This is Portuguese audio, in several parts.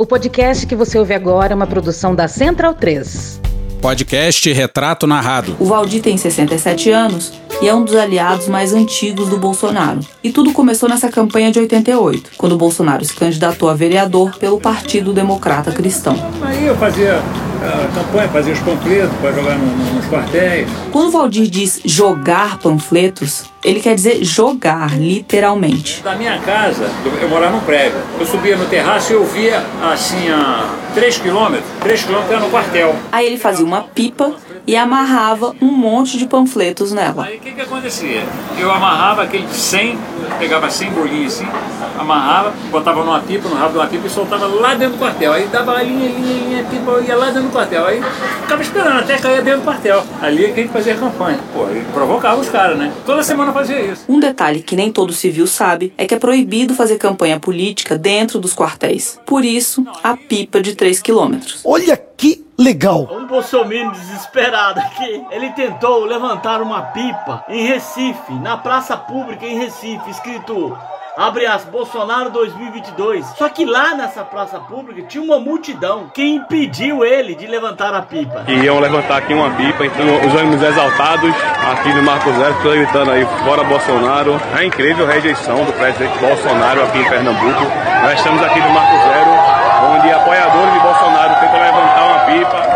O podcast que você ouve agora é uma produção da Central 3. Podcast Retrato Narrado. O Valdir tem 67 anos e é um dos aliados mais antigos do Bolsonaro. E tudo começou nessa campanha de 88, quando o Bolsonaro se candidatou a vereador pelo Partido Democrata Cristão. Aí eu fazia a campanha, fazia os panfletos para jogar no, no, nos quartéis. Quando o Valdir diz jogar panfletos, ele quer dizer jogar, literalmente. Da minha casa, eu, eu morava num prédio. Eu subia no terraço e eu via assim a 3 quilômetros. 3 quilômetros era no quartel. Aí ele fazia uma pipa e amarrava um monte de panfletos nela. Aí o que, que acontecia? Eu amarrava aquele 100, pegava 100 bolinhas assim, amarrava, botava numa pipa, no rabo de uma pipa e soltava lá dentro do quartel. Aí dava a linha, linha, linha, pipa, ia lá dentro do quartel. Aí ficava esperando até cair dentro do quartel. Ali é que a gente fazia a campanha. Pô, ele provocava os caras, né? Toda semana fazia isso. Um detalhe que nem todo civil sabe é que é proibido fazer campanha política dentro dos quartéis. Por isso, a pipa de 3 quilômetros. Olha que legal. Um bolsominion desesperado aqui. Ele tentou levantar uma pipa em Recife, na praça pública em Recife, escrito abre as Bolsonaro 2022. Só que lá nessa praça pública tinha uma multidão que impediu ele de levantar a pipa. Iam levantar aqui uma pipa, então os ânimos exaltados aqui do Marco Zero estão gritando aí fora Bolsonaro. É incrível a rejeição do presidente Bolsonaro aqui em Pernambuco. Nós estamos aqui no Marco Zero, onde apoiadores de Bolsonaro tentam levantar pipa.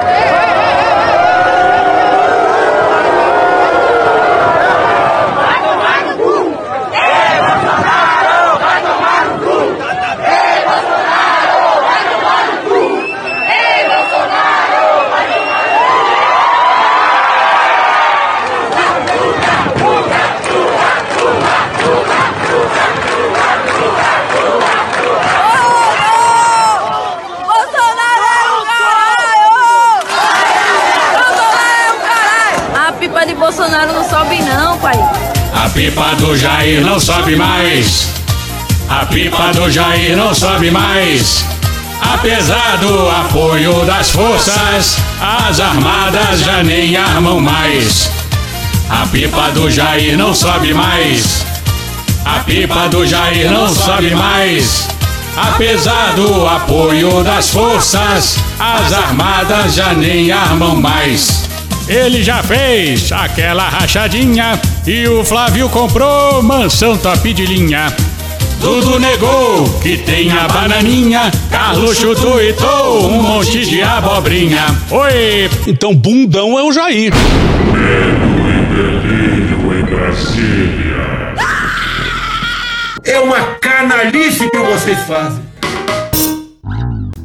A pipa de Bolsonaro não sobe não, pai. A pipa do Jair não sobe mais. A pipa do Jair não sobe mais. Apesar do apoio das forças, as armadas já nem armam mais. A pipa do Jair não sobe mais. A pipa do Jair não sobe mais. Apesar do apoio das forças, as armadas já nem armam mais. Ele já fez aquela rachadinha e o Flávio comprou mansão top de linha. Dudu negou que tem a bananinha, Carlos chutou e tou um monte de abobrinha. Oi! Então bundão é o Jair. É uma canalice que vocês fazem.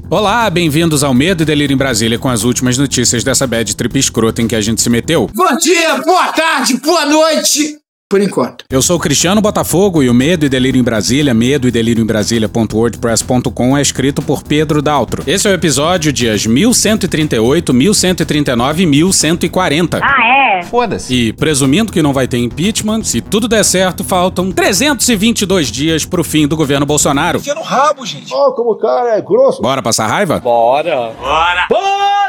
Olá, bem-vindos ao Medo e Delírio em Brasília com as últimas notícias dessa bad trip escrota em que a gente se meteu. Bom dia, boa tarde, boa noite. Por enquanto. Eu sou o Cristiano Botafogo e o Medo e Delírio em Brasília, medo e delírio em Brasília.wordpress.com é escrito por Pedro Daltro. Esse é o episódio dias 1138, 1139 e 1140. Ah, é? Foda-se. E presumindo que não vai ter impeachment, se tudo der certo, faltam 322 dias pro fim do governo Bolsonaro. Enfia no rabo, gente. Ó, como o cara é grosso. Bora passar raiva? Bora! O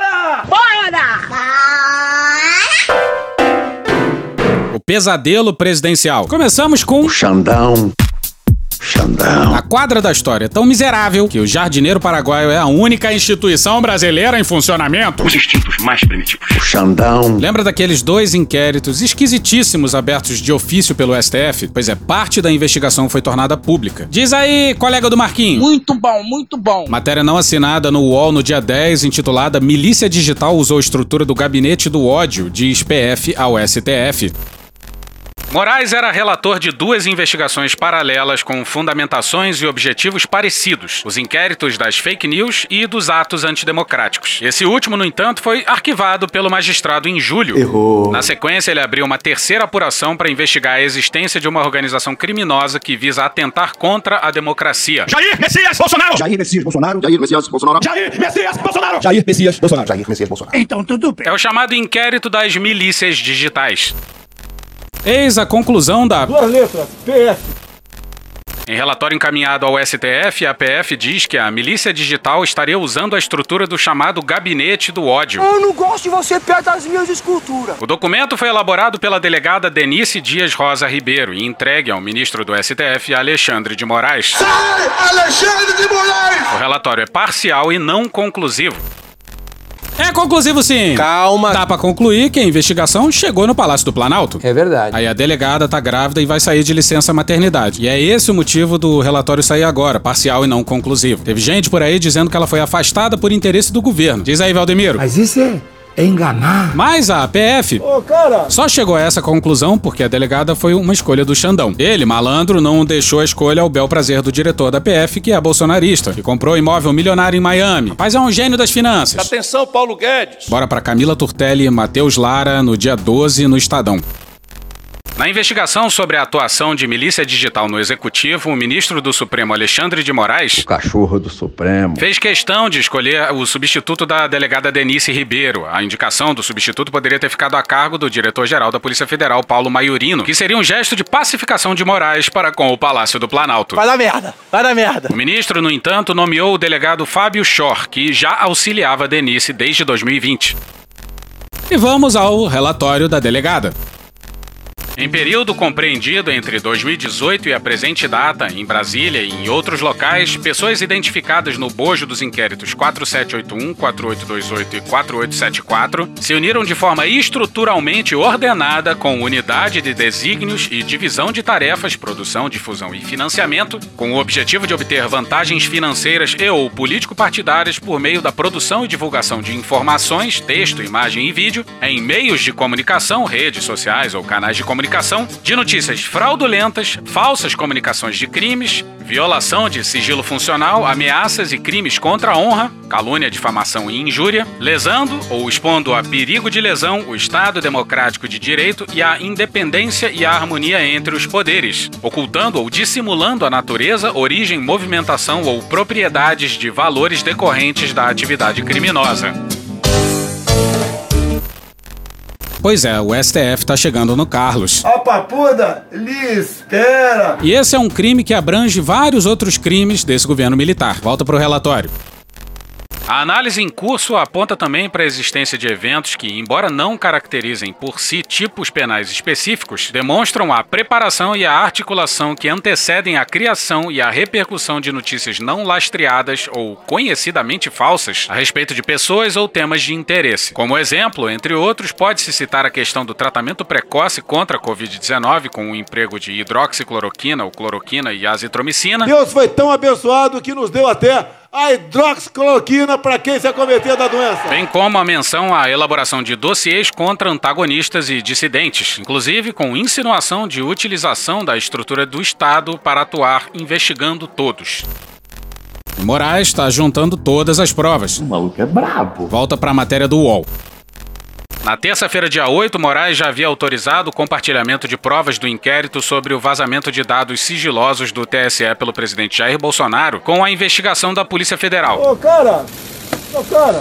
pesadelo presidencial. Começamos com Xandão. Xandão. a quadra da história tão miserável que o jardineiro paraguaio é a única instituição brasileira em funcionamento. Os instintos mais primitivos. Xandão. Lembra daqueles dois inquéritos esquisitíssimos abertos de ofício pelo STF? Pois é, parte da investigação foi tornada pública. Diz aí, colega do Marquinho. Muito bom, muito bom. Matéria não assinada no UOL no dia 10, intitulada Milícia Digital usou estrutura do gabinete do ódio, diz PF ao STF. Moraes era relator de duas investigações paralelas com fundamentações e objetivos parecidos: os inquéritos das fake news e dos atos antidemocráticos. Esse último, no entanto, foi arquivado pelo magistrado em julho. Errou. Na sequência, ele abriu uma terceira apuração para investigar a existência de uma organização criminosa que visa atentar contra a democracia. Jair Messias Bolsonaro. Jair Messias Bolsonaro. Jair Messias Bolsonaro. Jair Messias Bolsonaro. Jair Messias Bolsonaro. Jair Messias Bolsonaro. Então tudo bem. É o chamado inquérito das milícias digitais. Eis a conclusão da Duas letras, PS. Em relatório encaminhado ao STF, a PF diz que a milícia digital estaria usando a estrutura do chamado Gabinete do Ódio. Eu não gosto de você perto das minhas esculturas. O documento foi elaborado pela delegada Denise Dias Rosa Ribeiro e entregue ao ministro do STF, Alexandre de Moraes. Sai, Alexandre de Moraes! O relatório é parcial e não conclusivo. É conclusivo sim. Calma. Dá pra concluir que a investigação chegou no Palácio do Planalto. É verdade. Aí a delegada tá grávida e vai sair de licença maternidade. E é esse o motivo do relatório sair agora, parcial e não conclusivo. Teve gente por aí dizendo que ela foi afastada por interesse do governo. Diz aí, Valdemiro. Mas isso é, é enganar. Mas a PF Ô, cara. só chegou a essa conclusão porque a delegada foi uma escolha do Xandão. Ele, malandro, não deixou a escolha ao bel prazer do diretor da PF, que é bolsonarista, que comprou imóvel milionário em Miami. Mas é um gênio das finanças. Atenção, Paulo Guedes. Bora pra Camila Turtelli e Matheus Lara no dia 12 no Estadão. Na investigação sobre a atuação de milícia digital no executivo, o ministro do Supremo Alexandre de Moraes Cachorro do Supremo. fez questão de escolher o substituto da delegada Denise Ribeiro. A indicação do substituto poderia ter ficado a cargo do diretor-geral da Polícia Federal, Paulo Maiorino, que seria um gesto de pacificação de Moraes para com o Palácio do Planalto. Vai dar merda. Vai dar merda. O ministro, no entanto, nomeou o delegado Fábio Schor, que já auxiliava Denise desde 2020. E vamos ao relatório da delegada. Em período compreendido entre 2018 e a presente data, em Brasília e em outros locais, pessoas identificadas no bojo dos inquéritos 4781, 4828 e 4874 se uniram de forma estruturalmente ordenada com unidade de desígnios e divisão de tarefas, produção, difusão e financiamento, com o objetivo de obter vantagens financeiras e ou político-partidárias por meio da produção e divulgação de informações, texto, imagem e vídeo, em meios de comunicação, redes sociais ou canais de comunicação, de notícias fraudulentas, falsas comunicações de crimes, violação de sigilo funcional, ameaças e crimes contra a honra, calúnia, difamação e injúria, lesando ou expondo a perigo de lesão o Estado democrático de direito e a independência e a harmonia entre os poderes, ocultando ou dissimulando a natureza, origem, movimentação ou propriedades de valores decorrentes da atividade criminosa. Pois é, o STF tá chegando no Carlos. A papuda lhe espera. E esse é um crime que abrange vários outros crimes desse governo militar. Volta pro relatório. A análise em curso aponta também para a existência de eventos que, embora não caracterizem por si tipos penais específicos, demonstram a preparação e a articulação que antecedem a criação e a repercussão de notícias não lastreadas ou conhecidamente falsas a respeito de pessoas ou temas de interesse. Como exemplo, entre outros, pode-se citar a questão do tratamento precoce contra a Covid-19 com o emprego de hidroxicloroquina ou cloroquina e azitromicina. Deus foi tão abençoado que nos deu até a hidroxicloroquina para quem se acometer da doença. Bem como a menção à elaboração de dossiês contra antagonistas e dissidentes, inclusive com insinuação de utilização da estrutura do Estado para atuar investigando todos. Moraes está juntando todas as provas. O maluco é brabo. Volta pra matéria do UOL. Na terça-feira, dia 8, Moraes já havia autorizado o compartilhamento de provas do inquérito sobre o vazamento de dados sigilosos do TSE pelo presidente Jair Bolsonaro com a investigação da Polícia Federal. Ô, cara.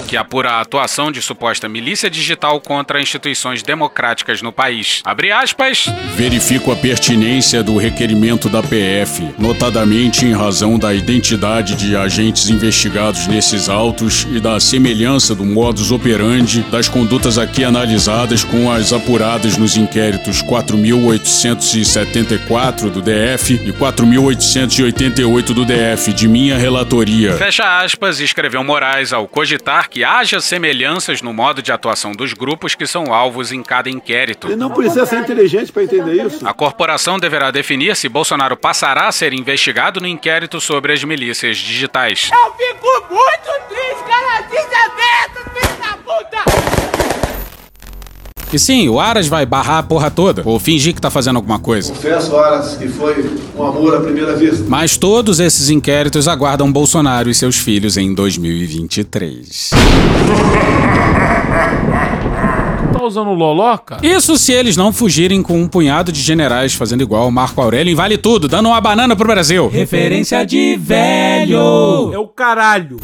Que apura a atuação de suposta milícia digital contra instituições democráticas no país. Abre aspas. Verifico a pertinência do requerimento da PF, notadamente em razão da identidade de agentes investigados nesses autos e da semelhança do modus operandi das condutas aqui analisadas com as apuradas nos inquéritos 4.874 do DF e 4.888 do DF, de minha relatoria. Fecha aspas, escreveu Moraes ao cogitar que haja semelhanças no modo de atuação dos grupos que são alvos em cada inquérito. Ele não precisa ser inteligente para entender isso. A corporação deverá definir se Bolsonaro passará a ser investigado no inquérito sobre as milícias digitais. Eu fico muito triste, cara. Desaberto, filho da puta. E sim, o Aras vai barrar a porra toda, ou fingir que tá fazendo alguma coisa. Confesso, horas, que foi um amor à primeira vista. Mas todos esses inquéritos aguardam Bolsonaro e seus filhos em 2023. Tá usando loloca? Isso se eles não fugirem com um punhado de generais fazendo igual o Marco Aurélio em Vale Tudo, dando uma banana pro Brasil. Referência de velho. É o caralho.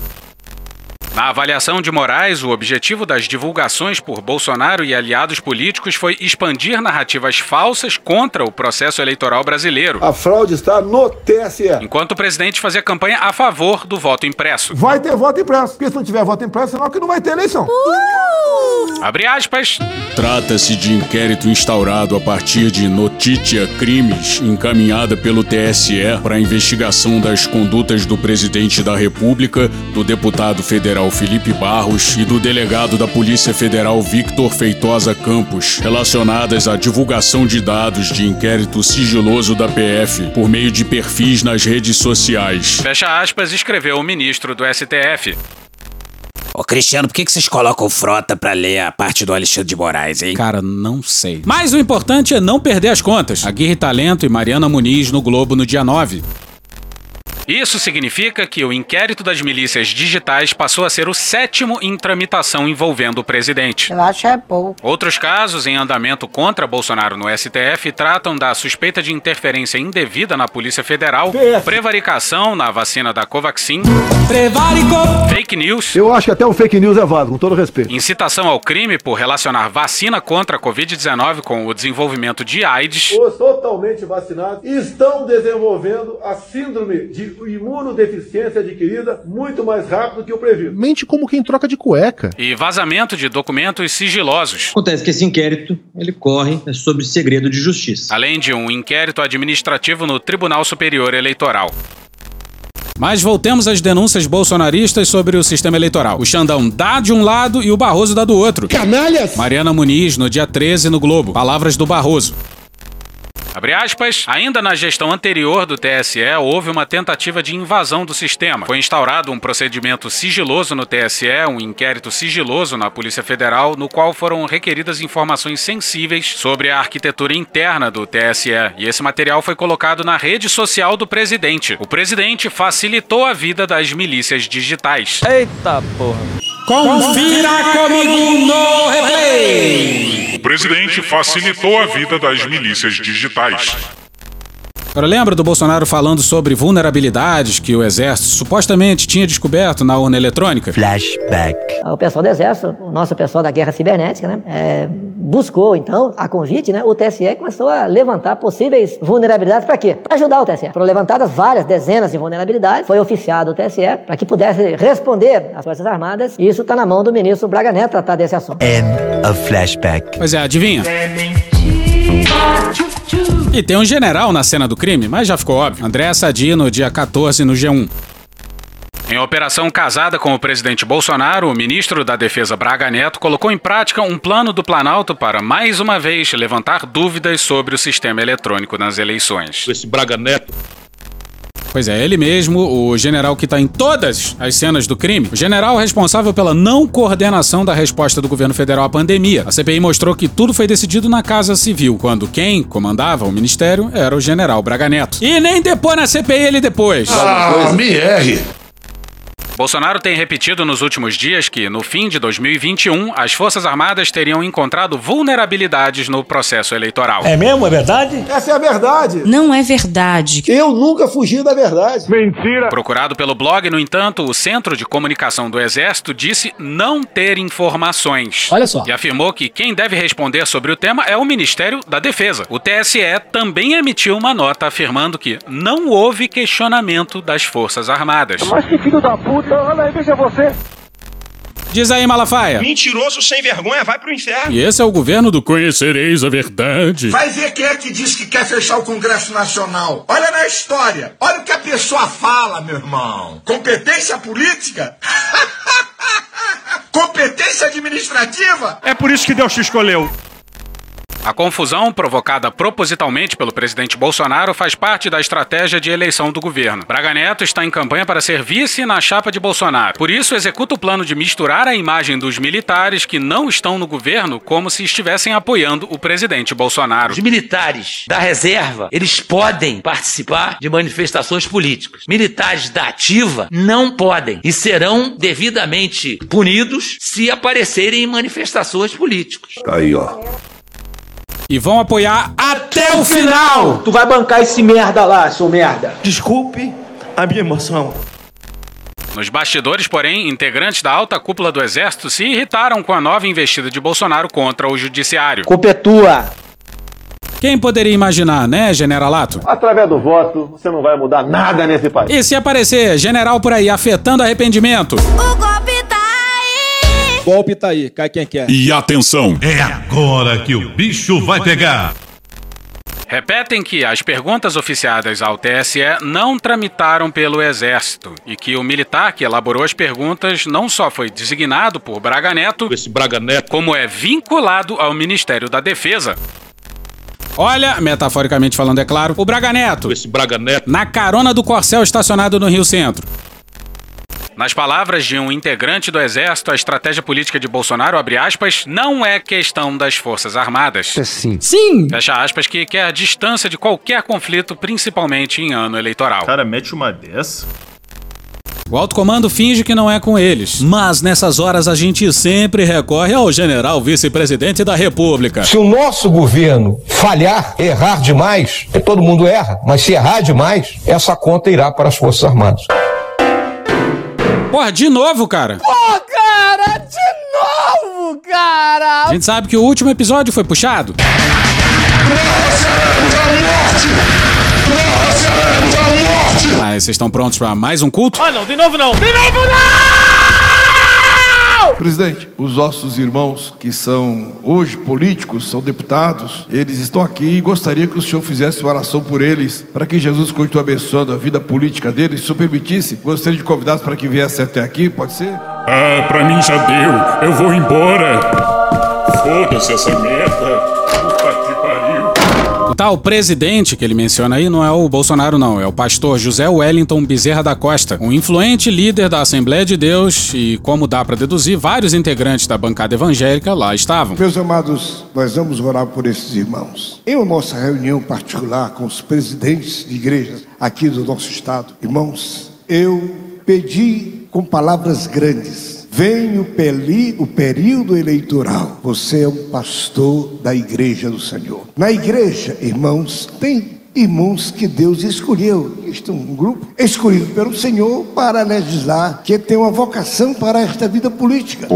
Na avaliação de Moraes, o objetivo das divulgações por Bolsonaro e aliados políticos foi expandir narrativas falsas contra o processo eleitoral brasileiro. A fraude está no TSE. Enquanto o presidente fazia campanha a favor do voto impresso. Vai ter voto impresso, porque se não tiver voto impresso, senão que não vai ter eleição. Uh! Abre aspas. Trata-se de inquérito instaurado a partir de notícia crimes encaminhada pelo TSE para a investigação das condutas do presidente da República, do deputado federal Felipe Barros e do delegado da Polícia Federal Victor Feitosa Campos, relacionadas à divulgação de dados de inquérito sigiloso da PF por meio de perfis nas redes sociais. Fecha aspas, escreveu o ministro do STF. Ô Cristiano, por que, que vocês colocam frota pra ler a parte do Alexandre de Moraes, hein? Cara, não sei. Mas o importante é não perder as contas. Aguirre Talento e Mariana Muniz no Globo no dia 9. Isso significa que o inquérito das milícias digitais passou a ser o sétimo em tramitação envolvendo o presidente. Eu acho é pouco. Outros casos em andamento contra Bolsonaro no STF tratam da suspeita de interferência indevida na Polícia Federal, PF. prevaricação na vacina da Covaxin, Prevarico! fake news, Eu acho que até o fake news é válido, com todo respeito. incitação ao crime por relacionar vacina contra a Covid-19 com o desenvolvimento de AIDS, Os totalmente vacinados estão desenvolvendo a síndrome de imunodeficiência adquirida muito mais rápido que o previsto. Mente como quem troca de cueca. e vazamento de documentos sigilosos. Acontece que esse inquérito ele corre sobre segredo de justiça. além de um inquérito administrativo no Tribunal Superior Eleitoral. Mas voltemos às denúncias bolsonaristas sobre o sistema eleitoral. O Xandão dá de um lado e o Barroso dá do outro. Canalhas! Mariana Muniz, no dia 13, no Globo. Palavras do Barroso. Abre aspas, ainda na gestão anterior do TSE houve uma tentativa de invasão do sistema. Foi instaurado um procedimento sigiloso no TSE, um inquérito sigiloso na Polícia Federal, no qual foram requeridas informações sensíveis sobre a arquitetura interna do TSE. E esse material foi colocado na rede social do presidente. O presidente facilitou a vida das milícias digitais. Eita porra. Confira comigo no replay! O presidente facilitou a vida das milícias digitais. Agora lembra do Bolsonaro falando sobre vulnerabilidades que o exército supostamente tinha descoberto na urna eletrônica? Flashback. O pessoal do Exército, o nosso pessoal da Guerra Cibernética, né, é, buscou, então, a convite, né, o TSE começou a levantar possíveis vulnerabilidades para quê? Para ajudar o TSE. Foram levantadas várias dezenas de vulnerabilidades, foi oficiado o TSE para que pudesse responder às Forças Armadas, e isso está na mão do ministro Braga Neto tratar desse assunto. End of flashback. Pois é, adivinha? E tem um general na cena do crime, mas já ficou óbvio. André Sadi no dia 14 no G1. Em operação casada com o presidente Bolsonaro, o ministro da Defesa Braga Neto colocou em prática um plano do Planalto para, mais uma vez, levantar dúvidas sobre o sistema eletrônico nas eleições. Esse Braga Neto. Pois é, ele mesmo, o general que está em todas as cenas do crime, o general responsável pela não coordenação da resposta do governo federal à pandemia. A CPI mostrou que tudo foi decidido na Casa Civil, quando quem comandava o ministério era o general Braga Neto. E nem depois na CPI ele depois. Ah, me erre. Bolsonaro tem repetido nos últimos dias que, no fim de 2021, as Forças Armadas teriam encontrado vulnerabilidades no processo eleitoral. É mesmo? É verdade? Essa é a verdade. Não é verdade. Eu nunca fugi da verdade. Mentira. Procurado pelo blog, no entanto, o Centro de Comunicação do Exército disse não ter informações. Olha só. E afirmou que quem deve responder sobre o tema é o Ministério da Defesa. O TSE também emitiu uma nota afirmando que não houve questionamento das Forças Armadas. Mas que filho da puta, olha aí, veja você. Diz aí, Malafaia. Mentiroso sem vergonha, vai pro inferno. E esse é o governo do Conhecereis a Verdade. Vai ver quem é que diz que quer fechar o Congresso Nacional. Olha na história. Olha o que a pessoa fala, meu irmão. Competência política? Competência administrativa? É por isso que Deus te escolheu. A confusão provocada propositalmente pelo presidente Bolsonaro faz parte da estratégia de eleição do governo. Braga Neto está em campanha para ser vice na chapa de Bolsonaro. Por isso, executa o plano de misturar a imagem dos militares que não estão no governo como se estivessem apoiando o presidente Bolsonaro. Os militares da reserva, eles podem participar de manifestações políticas. Militares da ativa não podem e serão devidamente punidos se aparecerem em manifestações políticas. Tá aí, ó. E vão apoiar até o final. Tu vai bancar esse merda lá, seu merda. Desculpe a minha emoção. Nos bastidores, porém, integrantes da alta cúpula do Exército se irritaram com a nova investida de Bolsonaro contra o Judiciário. Culpa é tua. Quem poderia imaginar, né, generalato? Através do voto, você não vai mudar nada nesse país. E se aparecer general por aí afetando arrependimento? O golpe. Golpe tá aí, cai quem quer. E atenção! É agora que o bicho vai pegar. Repetem que as perguntas oficiadas ao TSE não tramitaram pelo Exército e que o militar que elaborou as perguntas não só foi designado por Braga Neto, Esse Braga Neto. como é vinculado ao Ministério da Defesa. Olha, metaforicamente falando, é claro, o Braga Neto, Esse Braga Neto. na carona do Corcel estacionado no Rio Centro. Nas palavras de um integrante do Exército, a estratégia política de Bolsonaro, abre aspas, não é questão das Forças Armadas. Sim. Sim! Fecha aspas, que quer distância de qualquer conflito, principalmente em ano eleitoral. Cara, mete uma dessa. O alto comando finge que não é com eles. Mas nessas horas a gente sempre recorre ao general vice-presidente da República. Se o nosso governo falhar, errar demais, todo mundo erra, mas se errar demais, essa conta irá para as Forças Armadas. Porra, de novo, cara. Pô, cara, de novo, cara. A gente sabe que o último episódio foi puxado. Mas vocês estão prontos pra mais um culto? Ah, não, de novo não. De novo Presidente, os nossos irmãos que são hoje políticos, são deputados, eles estão aqui e gostaria que o senhor fizesse uma oração por eles, para que Jesus continue abençoando a vida política deles. Se o senhor permitisse, gostaria de convidá-los para que viessem até aqui, pode ser? Ah, pra mim já deu. Eu vou embora. Foda-se essa merda. Pariu. O tal presidente que ele menciona aí não é o Bolsonaro, não. É o pastor José Wellington Bezerra da Costa, um influente líder da Assembleia de Deus e, como dá pra deduzir, vários integrantes da bancada evangélica lá estavam. Meus amados, nós vamos orar por esses irmãos. Em nossa reunião particular com os presidentes de igrejas aqui do nosso estado, irmãos, eu pedi com palavras grandes. Vem o, peli, o período eleitoral. Você é um pastor da igreja do Senhor. Na igreja, irmãos, tem irmãos que Deus escolheu. Estão um grupo escolhido pelo Senhor para legislar, que tem uma vocação para esta vida política.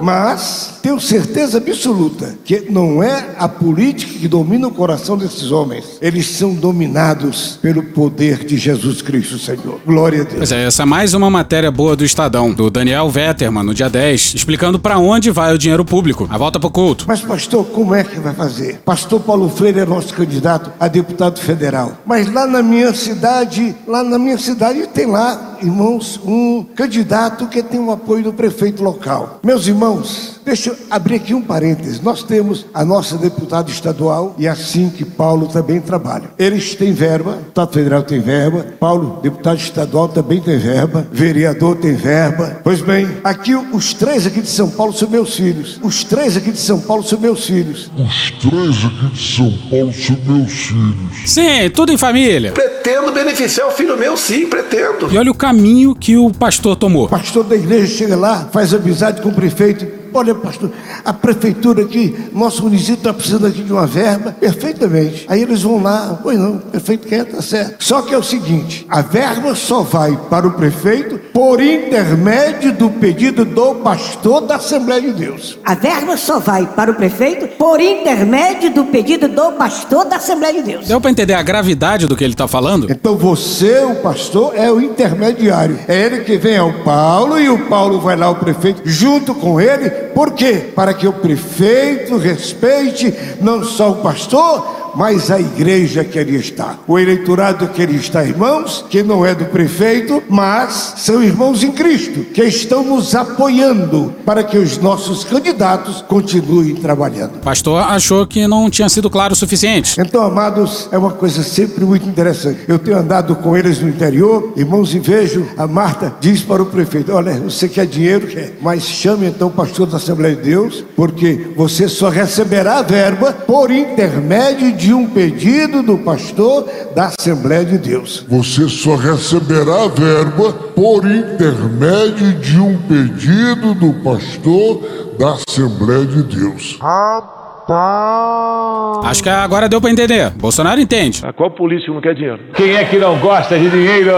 Mas tenho certeza absoluta que não é a política que domina o coração desses homens. Eles são dominados pelo poder de Jesus Cristo, Senhor. Glória a Deus. Pois é, essa é mais uma matéria boa do Estadão, do Daniel Vetterman, no dia 10, explicando pra onde vai o dinheiro público. A volta pro culto. Mas, pastor, como é que vai fazer? Pastor Paulo Freire é nosso candidato a deputado federal. Mas lá na minha cidade, lá na minha cidade tem lá, irmãos, um candidato que tem o apoio do prefeito local. Meus irmãos, deixa eu abrir aqui um parênteses. Nós temos a nossa deputada estadual e assim que Paulo também trabalha. Eles têm verba, deputado federal tem verba, Paulo, deputado estadual, também tem verba, vereador tem verba. Pois bem, aqui os três aqui de São Paulo são meus filhos. Os três aqui de São Paulo são meus filhos. Os três aqui de São Paulo são meus filhos. Sim, tudo em família. Pretendo beneficiar o filho meu, sim, pretendo. E olha o caminho que o pastor tomou. O pastor da igreja chega lá, faz amizade com o prefeito. Olha, pastor, a prefeitura aqui, nosso município está precisando aqui de uma verba, perfeitamente. Aí eles vão lá, pois não, o prefeito quer, tá certo. Só que é o seguinte: a verba só vai para o prefeito por intermédio do pedido do pastor da Assembleia de Deus. A verba só vai para o prefeito por intermédio do pedido do pastor da Assembleia de Deus. Deu pra entender a gravidade do que ele tá falando? Então você, o pastor, é o intermediário. É ele que vem ao Paulo e o Paulo vai lá ao prefeito junto com ele. Por quê? Para que o prefeito respeite não só o pastor, mas a igreja que ele está. O eleitorado que ele está, irmãos, que não é do prefeito, mas são irmãos em Cristo, que estão nos apoiando para que os nossos candidatos continuem trabalhando. Pastor achou que não tinha sido claro o suficiente. Então, amados, é uma coisa sempre muito interessante. Eu tenho andado com eles no interior, irmãos, e vejo a Marta diz para o prefeito: Olha, você quer dinheiro, quer, mas chame então o pastor da Assembleia de Deus, porque você só receberá a verba por intermédio de um pedido do pastor da Assembleia de Deus. Você só receberá a verba por intermédio de um pedido do pastor da Assembleia de Deus. Rapaz. Rapaz! Acho que agora deu pra entender. Bolsonaro entende. A qual político não quer dinheiro? Quem é que não gosta de dinheiro?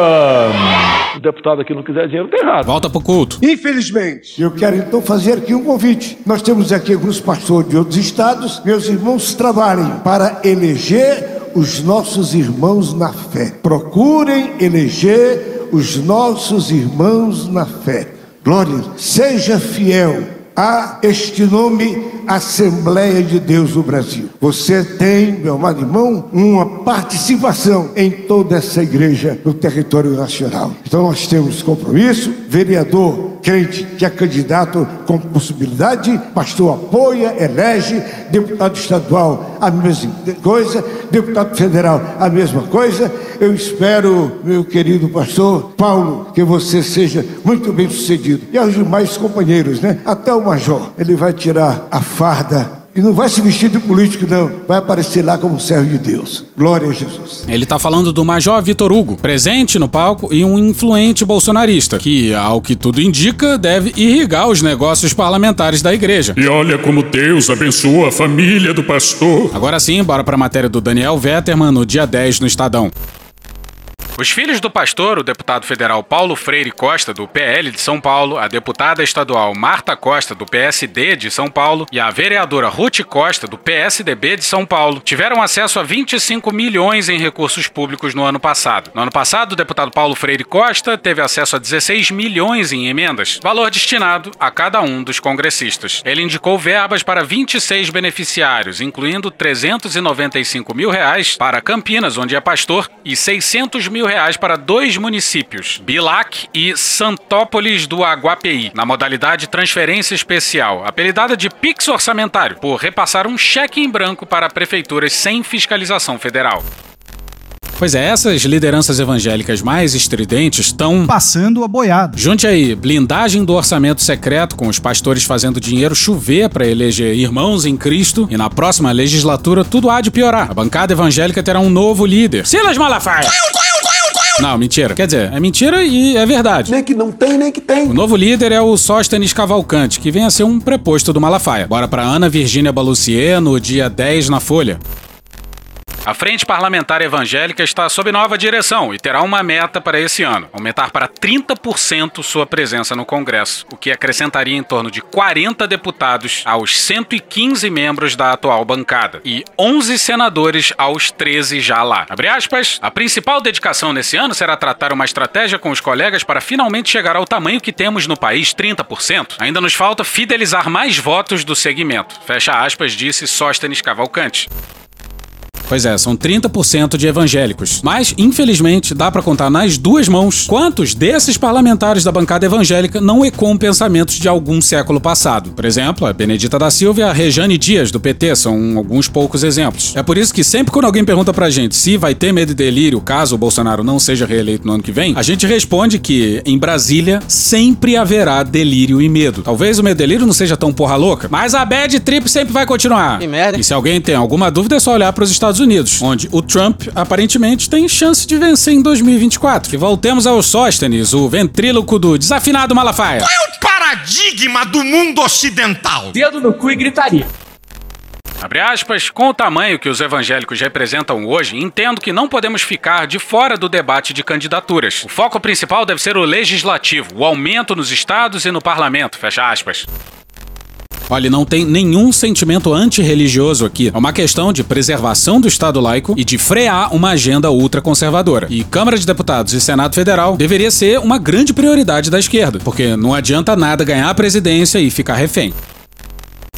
O deputado aqui não quiser dinheiro, tá errado. Volta pro culto. Infelizmente, eu quero então fazer aqui um convite. Nós temos aqui alguns pastores de outros estados. Meus irmãos, trabalhem para eleger os nossos irmãos na fé. Procurem eleger os nossos irmãos na fé. Glória, seja fiel a este nome Assembleia de Deus do Brasil. Você tem, meu amado irmão, uma participação em toda essa igreja no território nacional. Então nós temos compromisso, vereador crente que é candidato com possibilidade, pastor apoia, elege, deputado estadual a mesma coisa, deputado federal a mesma coisa. Eu espero, meu querido pastor Paulo, que você seja muito bem sucedido. E aos demais companheiros, né? Até o major, ele vai tirar a farda e não vai se vestir de político, não. Vai aparecer lá como servo de Deus. Glória a Jesus. Ele tá falando do Major Vitor Hugo, presente no palco e um influente bolsonarista, que, ao que tudo indica, deve irrigar os negócios parlamentares da igreja. E olha como Deus abençoa a família do pastor. Agora sim, bora pra matéria do Daniel Vetterman no dia 10 no Estadão. Os filhos do pastor, o deputado federal Paulo Freire Costa, do PL de São Paulo, a deputada estadual Marta Costa, do PSD de São Paulo, e a vereadora Ruth Costa, do PSDB de São Paulo, tiveram acesso a 25 milhões em recursos públicos no ano passado. No ano passado, o deputado Paulo Freire Costa teve acesso a 16 milhões em emendas, valor destinado a cada um dos congressistas. Ele indicou verbas para 26 beneficiários, incluindo 395 mil reais para Campinas, onde é pastor, e 600 mil reais para dois municípios, Bilac e Santópolis do Aguapeí, na modalidade transferência especial, apelidada de Pix orçamentário, por repassar um cheque em branco para prefeituras sem fiscalização federal. Pois é, essas lideranças evangélicas mais estridentes estão passando a boiada. Junte aí, blindagem do orçamento secreto com os pastores fazendo dinheiro chover para eleger irmãos em Cristo e na próxima legislatura tudo há de piorar. A bancada evangélica terá um novo líder. Silas Malafaia. Não, mentira. Quer dizer, é mentira e é verdade. Nem que não tem, nem que tem. O novo líder é o Sóstenes Cavalcante, que vem a ser um preposto do Malafaia. Bora pra Ana Virgínia Balucier no dia 10 na Folha. A Frente Parlamentar Evangélica está sob nova direção e terá uma meta para esse ano: aumentar para 30% sua presença no Congresso, o que acrescentaria em torno de 40 deputados aos 115 membros da atual bancada e 11 senadores aos 13 já lá. Aspas, a principal dedicação nesse ano será tratar uma estratégia com os colegas para finalmente chegar ao tamanho que temos no país, 30%. Ainda nos falta fidelizar mais votos do segmento. Fecha aspas, disse Sóstenes Cavalcante. Pois é, são 30% de evangélicos. Mas, infelizmente, dá para contar nas duas mãos quantos desses parlamentares da bancada evangélica não ecoam pensamentos de algum século passado. Por exemplo, a Benedita da Silva e a Rejane Dias, do PT, são alguns poucos exemplos. É por isso que sempre quando alguém pergunta pra gente se vai ter medo e delírio caso o Bolsonaro não seja reeleito no ano que vem, a gente responde que, em Brasília, sempre haverá delírio e medo. Talvez o e delírio não seja tão porra louca, mas a bad trip sempre vai continuar. Que merda. E se alguém tem alguma dúvida, é só olhar para os Estados Unidos, onde o Trump aparentemente tem chance de vencer em 2024. E voltemos aos Sóstenes, o ventríloco do desafinado Malafaia. Qual é o paradigma do mundo ocidental? Dedo no cu e gritaria. Abre aspas, com o tamanho que os evangélicos representam hoje, entendo que não podemos ficar de fora do debate de candidaturas. O foco principal deve ser o legislativo, o aumento nos estados e no parlamento. Fecha aspas. Olha, não tem nenhum sentimento antirreligioso aqui. É uma questão de preservação do Estado laico e de frear uma agenda ultraconservadora. E Câmara de Deputados e Senado Federal deveria ser uma grande prioridade da esquerda, porque não adianta nada ganhar a presidência e ficar refém.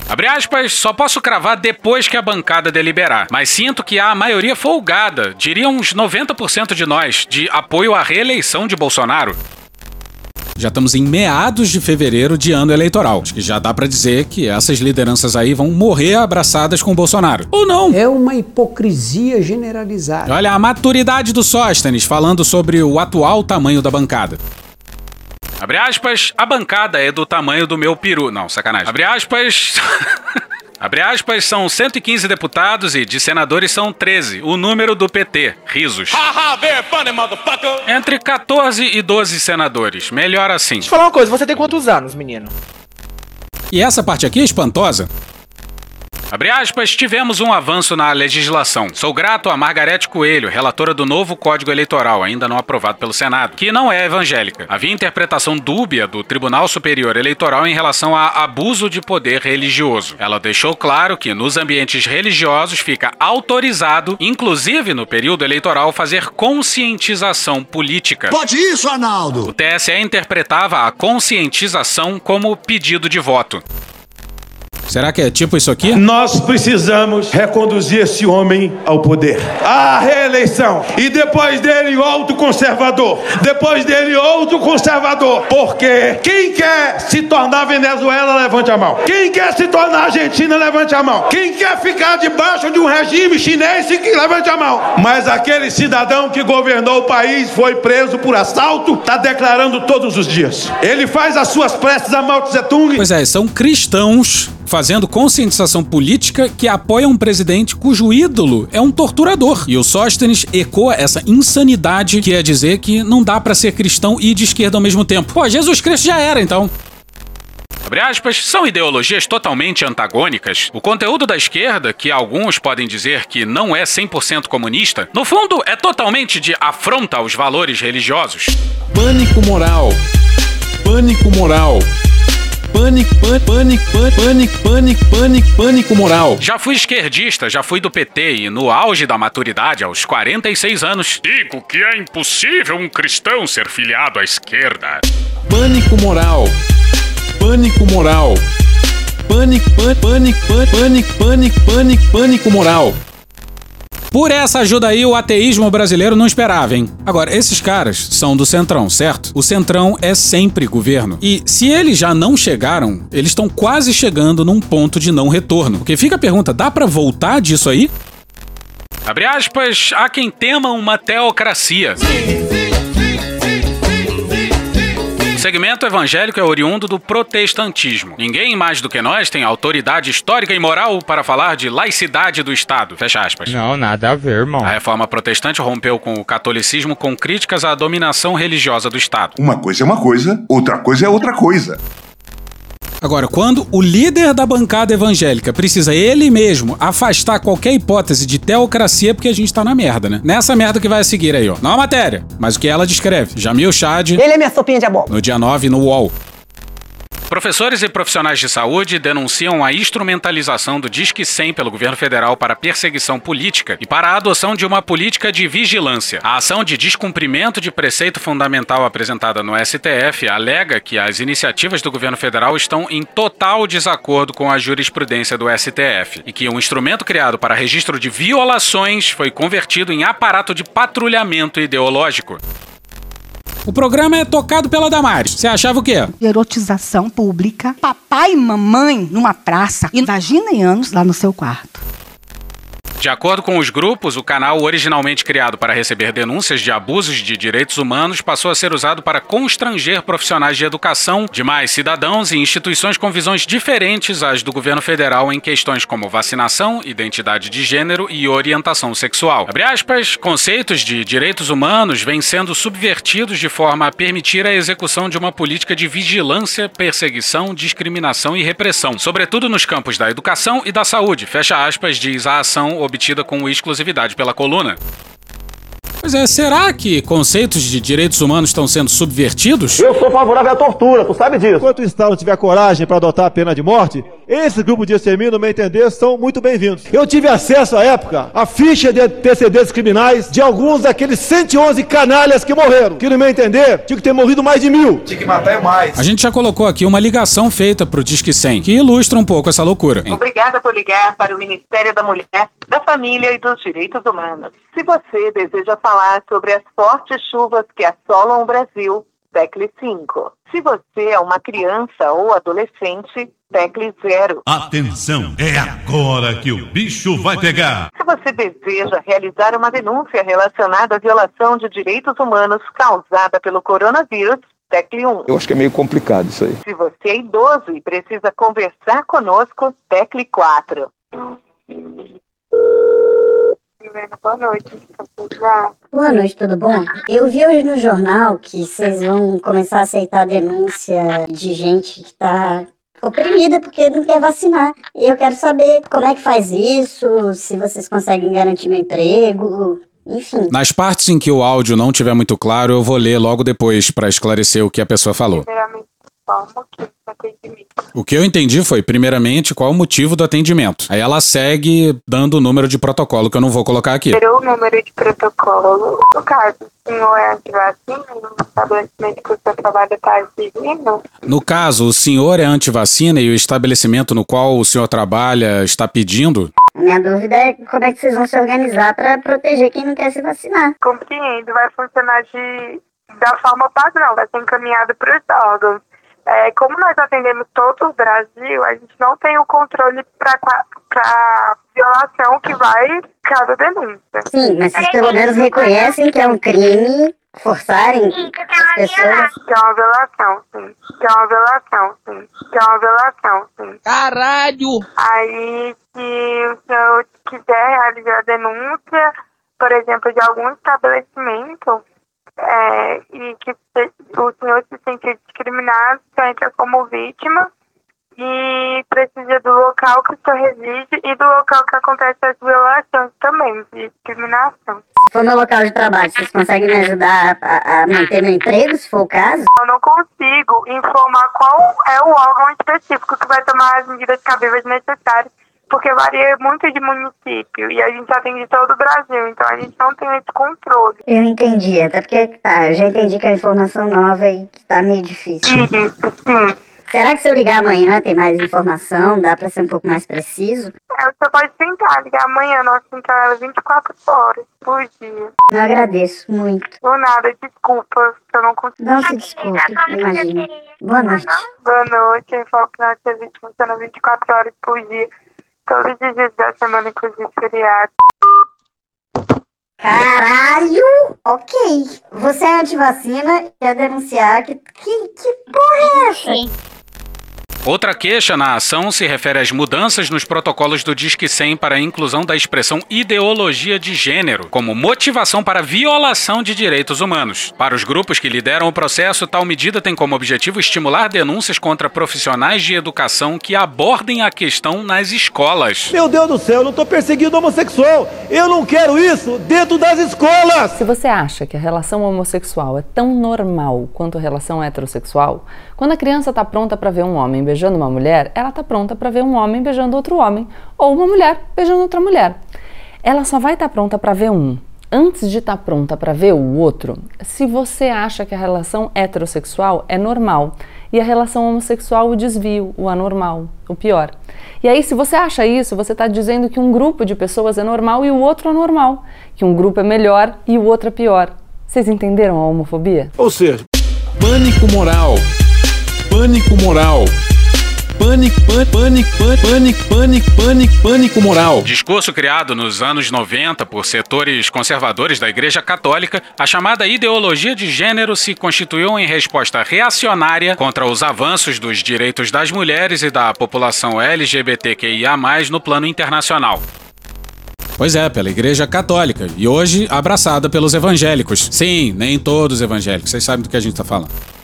Abre aspas, só posso cravar depois que a bancada deliberar, mas sinto que há a maioria folgada, diria uns 90% de nós, de apoio à reeleição de Bolsonaro. Já estamos em meados de fevereiro de ano eleitoral. Acho que já dá para dizer que essas lideranças aí vão morrer abraçadas com o Bolsonaro. Ou não? É uma hipocrisia generalizada. Olha a maturidade do Sóstenes falando sobre o atual tamanho da bancada. Abre aspas, a bancada é do tamanho do meu peru. Não, sacanagem. Abre aspas. Abre aspas, são 115 deputados e de senadores são 13, o número do PT. Risos. Entre 14 e 12 senadores. Melhor assim. Deixa eu falar uma coisa, você tem quantos anos, menino? E essa parte aqui é espantosa. Abre aspas, tivemos um avanço na legislação. Sou grato a Margarete Coelho, relatora do novo Código Eleitoral, ainda não aprovado pelo Senado, que não é evangélica. Havia interpretação dúbia do Tribunal Superior Eleitoral em relação a abuso de poder religioso. Ela deixou claro que nos ambientes religiosos fica autorizado, inclusive no período eleitoral, fazer conscientização política. Pode isso, Arnaldo! O TSE interpretava a conscientização como pedido de voto. Será que é tipo isso aqui? Nós precisamos reconduzir esse homem ao poder. A reeleição. E depois dele, outro conservador. Depois dele, outro conservador. Porque quem quer se tornar Venezuela, levante a mão. Quem quer se tornar Argentina, levante a mão. Quem quer ficar debaixo de um regime chinês, levante a mão. Mas aquele cidadão que governou o país foi preso por assalto, está declarando todos os dias. Ele faz as suas preces a Mao Tse Tung. Pois é, são cristãos fazendo conscientização política que apoia um presidente cujo ídolo é um torturador. E o Sóstenes ecoa essa insanidade que é dizer que não dá para ser cristão e de esquerda ao mesmo tempo. Pô, Jesus Cristo já era, então. Abre aspas, são ideologias totalmente antagônicas. O conteúdo da esquerda, que alguns podem dizer que não é 100% comunista, no fundo é totalmente de afronta aos valores religiosos. Pânico moral. Pânico moral. Pânico, pânico, pânico, pânico, pânico, pânico, pânico moral. Já fui esquerdista, já fui do PT e no auge da maturidade, aos 46 anos, digo que é impossível um cristão ser filiado à esquerda. Pânico moral. Pânico moral. Pânico, pânico, pânico, pânico, pânico, pânico, pânico moral. Por essa ajuda aí, o ateísmo brasileiro não esperava, hein? Agora, esses caras são do Centrão, certo? O Centrão é sempre governo. E se eles já não chegaram, eles estão quase chegando num ponto de não retorno. Porque fica a pergunta: dá para voltar disso aí? Abre aspas, há quem tema uma teocracia. O segmento evangélico é oriundo do protestantismo. Ninguém mais do que nós tem autoridade histórica e moral para falar de laicidade do Estado. Fecha aspas. Não, nada a ver, irmão. A reforma protestante rompeu com o catolicismo com críticas à dominação religiosa do Estado. Uma coisa é uma coisa, outra coisa é outra coisa. Agora, quando o líder da bancada evangélica precisa ele mesmo afastar qualquer hipótese de teocracia, porque a gente tá na merda, né? Nessa merda que vai seguir aí, ó. Não a matéria, mas o que ela descreve. Jamil Chad. Ele é minha sopinha de abóbora. No dia 9, no UOL. Professores e profissionais de saúde denunciam a instrumentalização do Disque 100 pelo governo federal para perseguição política e para a adoção de uma política de vigilância. A ação de descumprimento de preceito fundamental apresentada no STF alega que as iniciativas do governo federal estão em total desacordo com a jurisprudência do STF e que um instrumento criado para registro de violações foi convertido em aparato de patrulhamento ideológico. O programa é tocado pela Damares. Você achava o quê? Erotização pública, papai e mamãe numa praça e vagina e anos lá no seu quarto. De acordo com os grupos, o canal originalmente criado para receber denúncias de abusos de direitos humanos passou a ser usado para constranger profissionais de educação, demais cidadãos e instituições com visões diferentes às do governo federal em questões como vacinação, identidade de gênero e orientação sexual. Abre aspas, conceitos de direitos humanos vêm sendo subvertidos de forma a permitir a execução de uma política de vigilância, perseguição, discriminação e repressão, sobretudo nos campos da educação e da saúde. Fecha aspas, diz a ação obtida com exclusividade pela coluna. Pois é, será que conceitos de direitos humanos estão sendo subvertidos? Eu sou favorável à tortura, tu sabe disso. Enquanto o Estado tiver coragem para adotar a pena de morte, esse grupo de extermínio, no meu entender, são muito bem-vindos. Eu tive acesso à época à ficha de antecedentes criminais de alguns daqueles 111 canalhas que morreram, que no meu entender, tinha que ter morrido mais de mil. Tinha que matar mais. A gente já colocou aqui uma ligação feita pro Disque 100, que ilustra um pouco essa loucura. Obrigada por ligar para o Ministério da Mulher, da Família e dos Direitos Humanos. Se você deseja falar sobre as fortes chuvas que assolam o Brasil, tecle 5. Se você é uma criança ou adolescente, tecle 0. Atenção, é agora que o bicho vai pegar. Se você deseja realizar uma denúncia relacionada à violação de direitos humanos causada pelo coronavírus, tecle 1. Eu acho que é meio complicado isso aí. Se você é idoso e precisa conversar conosco, tecle 4. Boa noite. Boa noite, tudo bom? Eu vi hoje no jornal que vocês vão começar a aceitar denúncia de gente que tá oprimida porque não quer vacinar. E eu quero saber como é que faz isso, se vocês conseguem garantir meu emprego, enfim. Nas partes em que o áudio não estiver muito claro, eu vou ler logo depois para esclarecer o que a pessoa falou. Primeiramente, qual o motivo do atendimento? O que eu entendi foi, primeiramente, qual o motivo do atendimento. Aí ela segue dando o número de protocolo que eu não vou colocar aqui. Gerou o número de protocolo. No caso, o senhor é antivacina no estabelecimento que o seu trabalho está exigindo? No caso, o senhor é antivacina e o estabelecimento no qual o senhor trabalha está pedindo? Minha dúvida é como é que vocês vão se organizar para proteger quem não quer se vacinar. Compreendo, vai funcionar de, da forma padrão, vai ser encaminhado para os órgãos. É, como nós atendemos todo o Brasil, a gente não tem o controle para violação que vai cada denúncia. Sim, mas vocês pelo menos reconhecem que é um crime forçarem as pessoas. Que é uma violação, sim. Que é uma violação, sim. Que é uma violação, sim. Caralho! Aí, se o senhor quiser realizar a denúncia, por exemplo, de algum estabelecimento, é, e que o senhor se sentir discriminado, você entra como vítima e precisa do local que o senhor reside e do local que acontece as violações também, de discriminação. Se for meu local de trabalho, vocês conseguem me ajudar a, a manter meu emprego, se for o caso? Eu não consigo informar qual é o órgão específico que vai tomar as medidas cabíveis necessárias porque varia muito de município e a gente atende todo o Brasil, então a gente não tem esse controle. Eu entendi, até porque tá, eu já entendi que é informação nova e que tá meio difícil. Isso, sim. Será que se eu ligar amanhã tem mais informação? Dá pra ser um pouco mais preciso? É, você pode tentar ligar amanhã, central é 24 horas por dia. Eu agradeço muito. Por nada, desculpa se eu não consigo. Não se desculpe, imagina. Boa noite. Boa noite, eu falo que nosso serviço funciona 24 horas por dia. Todos os dias da semana, inclusive feriado. Caralho! Ok. Você é antivacina e quer denunciar que. Que, que porra é essa? Outra queixa na ação se refere às mudanças nos protocolos do Disque 100 para a inclusão da expressão ideologia de gênero como motivação para violação de direitos humanos. Para os grupos que lideram o processo, tal medida tem como objetivo estimular denúncias contra profissionais de educação que abordem a questão nas escolas. Meu Deus do céu, eu não estou perseguindo homossexual. Eu não quero isso dentro das escolas. Se você acha que a relação homossexual é tão normal quanto a relação heterossexual, quando a criança está pronta para ver um homem beijando uma mulher, ela está pronta para ver um homem beijando outro homem, ou uma mulher beijando outra mulher. Ela só vai estar tá pronta para ver um antes de estar tá pronta para ver o outro se você acha que a relação heterossexual é normal e a relação homossexual o desvio, o anormal, o pior. E aí, se você acha isso, você está dizendo que um grupo de pessoas é normal e o outro anormal, que um grupo é melhor e o outro é pior. Vocês entenderam a homofobia? Ou seja, pânico moral pânico moral. Pânico, pânico, pânico, pânico, pânico, pânico, pânico moral. Discurso criado nos anos 90 por setores conservadores da Igreja Católica, a chamada ideologia de gênero se constituiu em resposta reacionária contra os avanços dos direitos das mulheres e da população LGBTQIA+, no plano internacional. Pois é, pela Igreja Católica. E hoje abraçada pelos evangélicos. Sim, nem todos evangélicos. Vocês sabem do que a gente está falando.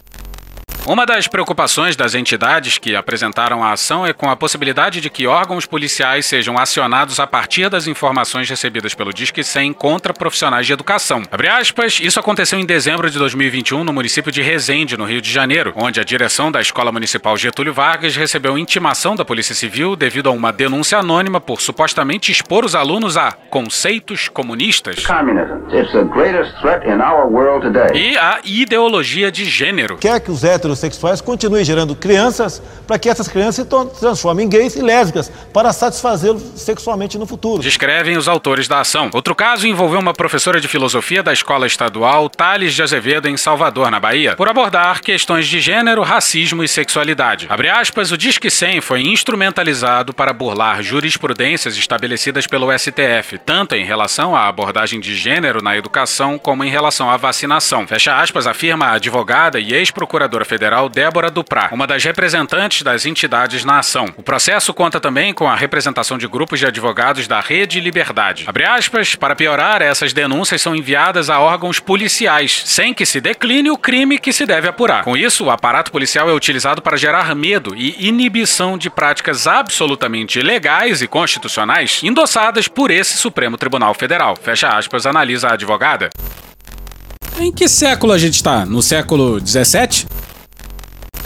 Uma das preocupações das entidades que apresentaram a ação é com a possibilidade de que órgãos policiais sejam acionados a partir das informações recebidas pelo Disque 100 contra profissionais de educação. Abre aspas, isso aconteceu em dezembro de 2021 no município de Resende, no Rio de Janeiro, onde a direção da Escola Municipal Getúlio Vargas recebeu intimação da Polícia Civil devido a uma denúncia anônima por supostamente expor os alunos a conceitos comunistas e a ideologia de gênero. Quer que os héteros heterossexuais continuem gerando crianças para que essas crianças se transformem em gays e lésbicas para satisfazê-los sexualmente no futuro. Descrevem os autores da ação. Outro caso envolveu uma professora de filosofia da escola estadual Tales de Azevedo em Salvador, na Bahia, por abordar questões de gênero, racismo e sexualidade. Abre aspas, o Disque 100 foi instrumentalizado para burlar jurisprudências estabelecidas pelo STF, tanto em relação à abordagem de gênero na educação como em relação à vacinação. Fecha aspas, afirma a advogada e ex-procuradora federal Federal Débora Duprá, uma das representantes das entidades na ação. O processo conta também com a representação de grupos de advogados da Rede Liberdade. Abre aspas, para piorar, essas denúncias são enviadas a órgãos policiais, sem que se decline o crime que se deve apurar. Com isso, o aparato policial é utilizado para gerar medo e inibição de práticas absolutamente legais e constitucionais endossadas por esse Supremo Tribunal Federal. Fecha aspas, analisa a advogada. Em que século a gente está? No século 17?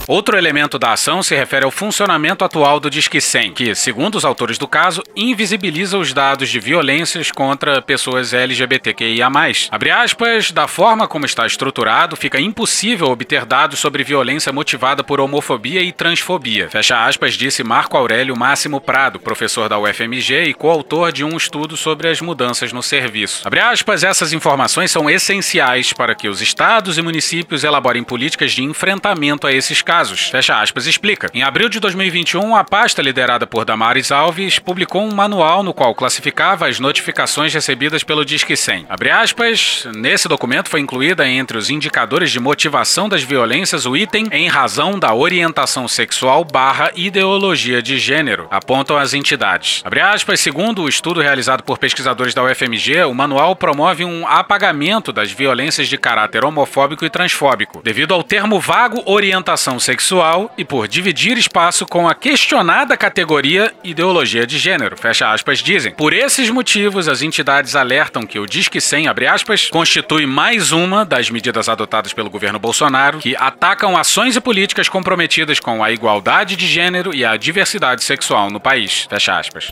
Outro elemento da ação se refere ao funcionamento atual do Disque 100, que, segundo os autores do caso, invisibiliza os dados de violências contra pessoas LGBTQIA+. Abre aspas, da forma como está estruturado, fica impossível obter dados sobre violência motivada por homofobia e transfobia. Fecha aspas, disse Marco Aurélio Máximo Prado, professor da UFMG e coautor de um estudo sobre as mudanças no serviço. Abre aspas, essas informações são essenciais para que os estados e municípios elaborem políticas de enfrentamento a esses casos casos. Fecha aspas, explica. Em abril de 2021, a pasta liderada por Damares Alves publicou um manual no qual classificava as notificações recebidas pelo Disque 100. Abre aspas, nesse documento foi incluída entre os indicadores de motivação das violências o item em razão da orientação sexual barra ideologia de gênero, apontam as entidades. Abre aspas, segundo o estudo realizado por pesquisadores da UFMG, o manual promove um apagamento das violências de caráter homofóbico e transfóbico, devido ao termo vago orientação sexual e por dividir espaço com a questionada categoria ideologia de gênero. Fecha aspas, dizem. Por esses motivos, as entidades alertam que o Disque 100, abre aspas, constitui mais uma das medidas adotadas pelo governo Bolsonaro que atacam ações e políticas comprometidas com a igualdade de gênero e a diversidade sexual no país. Fecha aspas.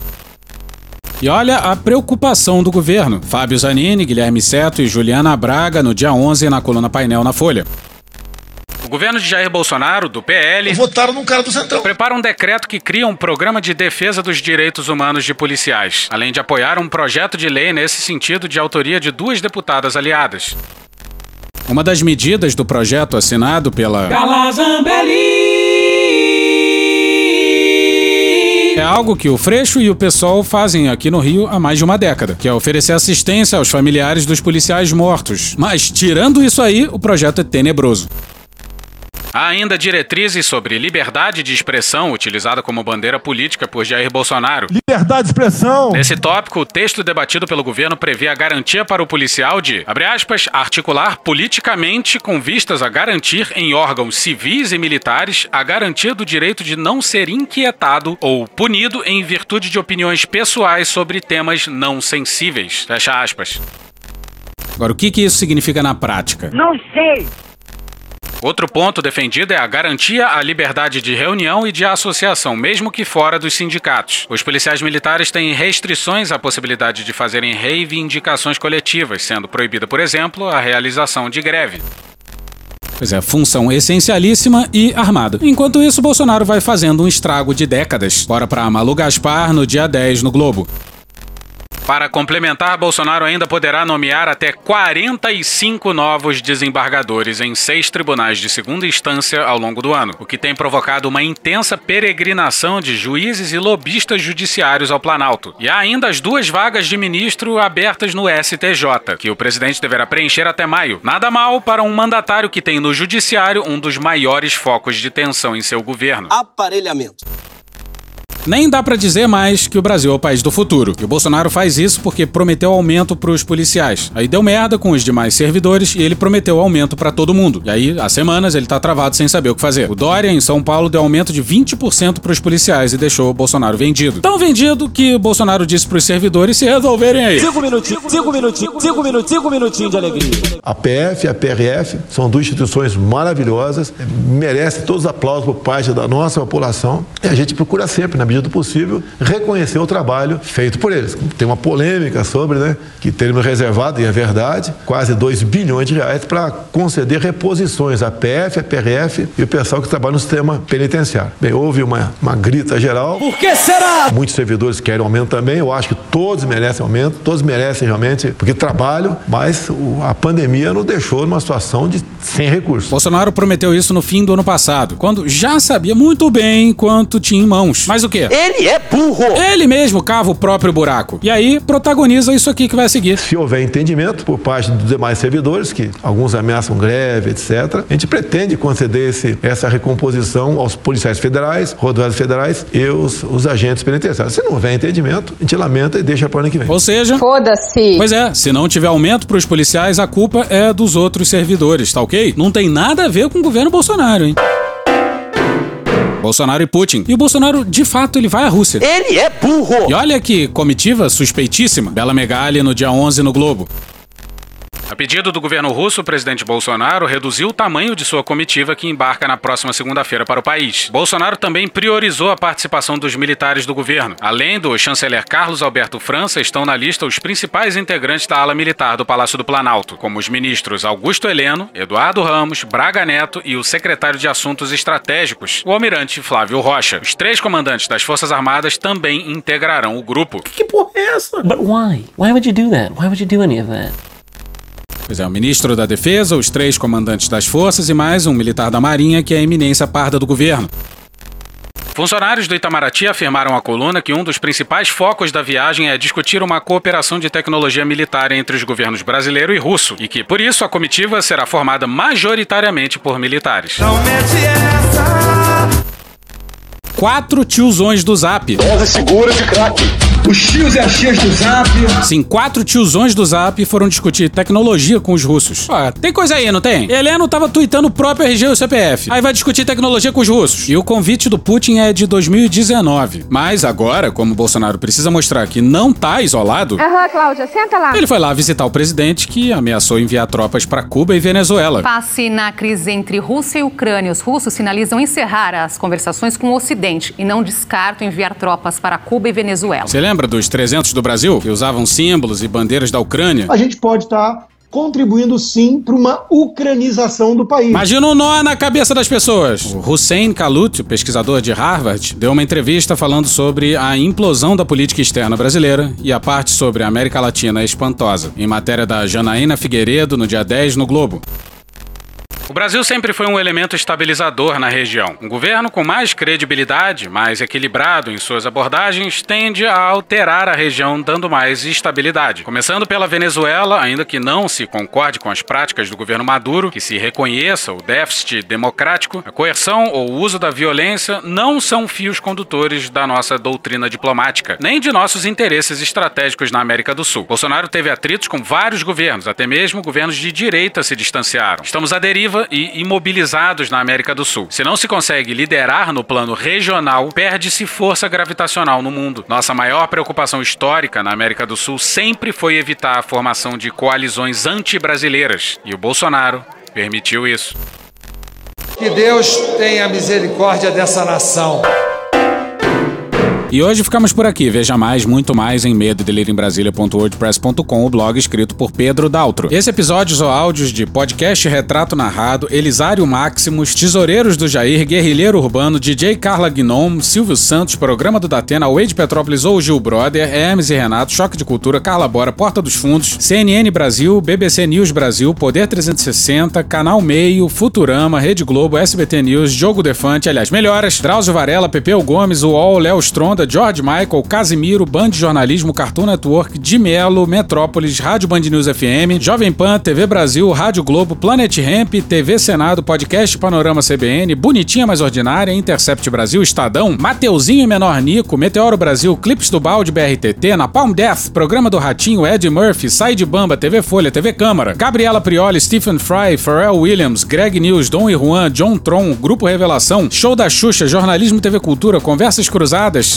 E olha a preocupação do governo. Fábio Zanini, Guilherme Seto e Juliana Braga no dia 11 na coluna Painel na Folha. O governo de Jair Bolsonaro, do PL, votaram num cara do Centrão. prepara um decreto que cria um programa de defesa dos direitos humanos de policiais, além de apoiar um projeto de lei nesse sentido de autoria de duas deputadas aliadas. Uma das medidas do projeto assinado pela É algo que o Freixo e o pessoal fazem aqui no Rio há mais de uma década, que é oferecer assistência aos familiares dos policiais mortos. Mas, tirando isso aí, o projeto é tenebroso. Há ainda diretrizes sobre liberdade de expressão, utilizada como bandeira política por Jair Bolsonaro. Liberdade de expressão! Nesse tópico, o texto debatido pelo governo prevê a garantia para o policial de, abre aspas, articular politicamente com vistas a garantir em órgãos civis e militares a garantia do direito de não ser inquietado ou punido em virtude de opiniões pessoais sobre temas não sensíveis. Fecha aspas. Agora, o que, que isso significa na prática? Não sei! Outro ponto defendido é a garantia à liberdade de reunião e de associação, mesmo que fora dos sindicatos. Os policiais militares têm restrições à possibilidade de fazerem reivindicações coletivas, sendo proibida, por exemplo, a realização de greve. Pois é, função essencialíssima e armada. Enquanto isso, Bolsonaro vai fazendo um estrago de décadas. Bora pra Malu Gaspar no dia 10 no Globo. Para complementar, Bolsonaro ainda poderá nomear até 45 novos desembargadores em seis tribunais de segunda instância ao longo do ano, o que tem provocado uma intensa peregrinação de juízes e lobistas judiciários ao Planalto. E há ainda as duas vagas de ministro abertas no STJ, que o presidente deverá preencher até maio. Nada mal para um mandatário que tem no judiciário um dos maiores focos de tensão em seu governo. Aparelhamento. Nem dá pra dizer mais que o Brasil é o país do futuro. E o Bolsonaro faz isso porque prometeu aumento pros policiais. Aí deu merda com os demais servidores e ele prometeu aumento pra todo mundo. E aí, há semanas, ele tá travado sem saber o que fazer. O Dória, em São Paulo, deu aumento de 20% pros policiais e deixou o Bolsonaro vendido. Tão vendido que o Bolsonaro disse pros servidores se resolverem aí. Cinco minutinhos, cinco minutinhos, cinco minutinhos, cinco minutinhos de alegria. A PF e a PRF são duas instituições maravilhosas, merecem todos os aplausos por parte da nossa população e a gente procura sempre, na medida do possível, reconhecer o trabalho feito por eles. Tem uma polêmica sobre, né, que teremos reservado, e é verdade, quase 2 bilhões de reais para conceder reposições à PF, à PRF e o pessoal que trabalha no sistema penitenciário. Bem, houve uma, uma grita geral. Por que será? Muitos servidores querem aumento também, eu acho que todos merecem aumento, todos merecem realmente, porque trabalham, mas a pandemia nos deixou numa situação de sem recursos. Bolsonaro prometeu isso no fim do ano passado, quando já sabia muito bem quanto tinha em mãos. Mas o que? Quê? Ele é burro! Ele mesmo cava o próprio buraco. E aí protagoniza isso aqui que vai seguir. Se houver entendimento por parte dos demais servidores, que alguns ameaçam greve, etc., a gente pretende conceder esse, essa recomposição aos policiais federais, rodoviários federais e os, os agentes penitenciários. Se não houver entendimento, a gente lamenta e deixa para o ano que vem. Ou seja, Foda-se. Pois é, se não tiver aumento pros policiais, a culpa é dos outros servidores, tá ok? Não tem nada a ver com o governo Bolsonaro, hein? Bolsonaro e Putin. E o Bolsonaro, de fato, ele vai à Rússia. Ele é burro! E olha que comitiva suspeitíssima. Bela Megali no dia 11 no Globo. A pedido do governo russo, o presidente Bolsonaro reduziu o tamanho de sua comitiva que embarca na próxima segunda-feira para o país. Bolsonaro também priorizou a participação dos militares do governo. Além do chanceler Carlos Alberto França, estão na lista os principais integrantes da ala militar do Palácio do Planalto, como os ministros Augusto Heleno, Eduardo Ramos, Braga Neto e o secretário de Assuntos Estratégicos, o almirante Flávio Rocha. Os três comandantes das Forças Armadas também integrarão o grupo. Que porra é essa? But why? Why would you do that? Why would you do any of that? Pois é, o ministro da Defesa, os três comandantes das forças e mais um militar da Marinha, que é a eminência parda do governo. Funcionários do Itamaraty afirmaram à coluna que um dos principais focos da viagem é discutir uma cooperação de tecnologia militar entre os governos brasileiro e russo, e que, por isso, a comitiva será formada majoritariamente por militares. Quatro tiozões do Zap. Dose segura de crack. Os tios e as tias do Zap. Sim, quatro tiozões do Zap foram discutir tecnologia com os russos. Ó, tem coisa aí, não tem? Heleno tava tweetando o próprio RG e o CPF. Aí vai discutir tecnologia com os russos. E o convite do Putin é de 2019. Mas agora, como o Bolsonaro precisa mostrar que não tá isolado, Aham, Cláudia, senta lá. ele foi lá visitar o presidente que ameaçou enviar tropas para Cuba e Venezuela. Passe na crise entre Rússia e Ucrânia. Os russos sinalizam encerrar as conversações com o Ocidente e não descartam enviar tropas para Cuba e Venezuela. Você lembra dos 300 do Brasil que usavam símbolos e bandeiras da Ucrânia? A gente pode estar contribuindo sim para uma ucranização do país. Imagina um nó na cabeça das pessoas. O Hussein Kalut, pesquisador de Harvard, deu uma entrevista falando sobre a implosão da política externa brasileira e a parte sobre a América Latina é espantosa, em matéria da Janaína Figueiredo no dia 10 no Globo. O Brasil sempre foi um elemento estabilizador na região. Um governo com mais credibilidade, mais equilibrado em suas abordagens, tende a alterar a região, dando mais estabilidade. Começando pela Venezuela, ainda que não se concorde com as práticas do governo Maduro, que se reconheça o déficit democrático, a coerção ou o uso da violência não são fios condutores da nossa doutrina diplomática, nem de nossos interesses estratégicos na América do Sul. Bolsonaro teve atritos com vários governos, até mesmo governos de direita se distanciaram. Estamos à deriva e imobilizados na América do Sul. Se não se consegue liderar no plano regional, perde-se força gravitacional no mundo. Nossa maior preocupação histórica na América do Sul sempre foi evitar a formação de coalizões anti-brasileiras. E o Bolsonaro permitiu isso. Que Deus tenha misericórdia dessa nação. E hoje ficamos por aqui. Veja mais, muito mais em medo o blog escrito por Pedro Daltro. Esse episódio ou áudios de podcast Retrato Narrado, Elisário Máximos, Tesoureiros do Jair, Guerrilheiro Urbano, DJ Carla Gnome, Silvio Santos, Programa do Datena, Wade Petrópolis ou Gil Brother, Hermes e Renato, Choque de Cultura, Carla Bora, Porta dos Fundos, CNN Brasil, BBC News Brasil, Poder 360, Canal Meio, Futurama, Rede Globo, SBT News, Jogo Defante, aliás, melhoras, Drauzio Varela, Pepeu Gomes, UOL, Léo Stronda, George Michael, Casimiro, Band Jornalismo, Cartoon Network, de Melo, Metrópolis, Rádio Band News FM, Jovem Pan, TV Brasil, Rádio Globo, Planet Ramp, TV Senado, Podcast Panorama CBN, Bonitinha Mais Ordinária, Intercept Brasil, Estadão, Mateuzinho e Menor Nico, Meteoro Brasil, Clips do Balde BRTT, Napalm Death, Programa do Ratinho, Ed Murphy, Side Bamba, TV Folha, TV Câmara, Gabriela Prioli, Stephen Fry, Pharrell Williams, Greg News, Dom e Juan, John Tron, Grupo Revelação, Show da Xuxa, Jornalismo TV Cultura, Conversas Cruzadas,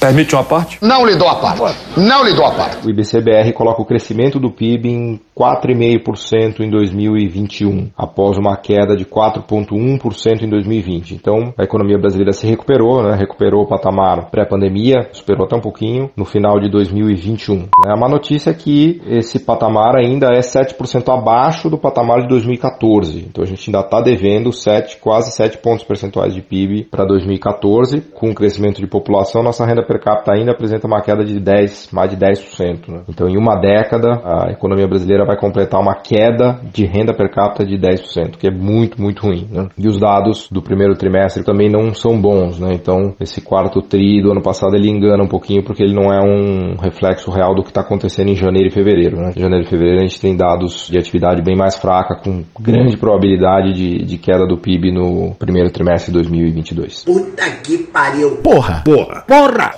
Permite uma parte? Não lhe dou a parte. Não lhe dou a parte. O IBCBR coloca o crescimento do PIB em 4,5% em 2021, após uma queda de 4,1% em 2020. Então, a economia brasileira se recuperou, né? recuperou o patamar pré-pandemia, superou até um pouquinho no final de 2021. Né? A má notícia é que esse patamar ainda é 7% abaixo do patamar de 2014. Então, a gente ainda está devendo 7, quase 7 pontos percentuais de PIB para 2014. Com o crescimento de população, nossa renda per capita ainda apresenta uma queda de 10, mais de 10%. Né? Então, em uma década, a economia brasileira vai completar uma queda de renda per capita de 10%, que é muito, muito ruim. Né? E os dados do primeiro trimestre também não são bons. Né? Então, esse quarto tri do ano passado ele engana um pouquinho porque ele não é um reflexo real do que está acontecendo em janeiro e fevereiro. Né? Em janeiro e fevereiro a gente tem dados de atividade bem mais fraca, com grande probabilidade de, de queda do PIB no primeiro trimestre de 2022. Puta que pariu. Porra! Porra! Porra!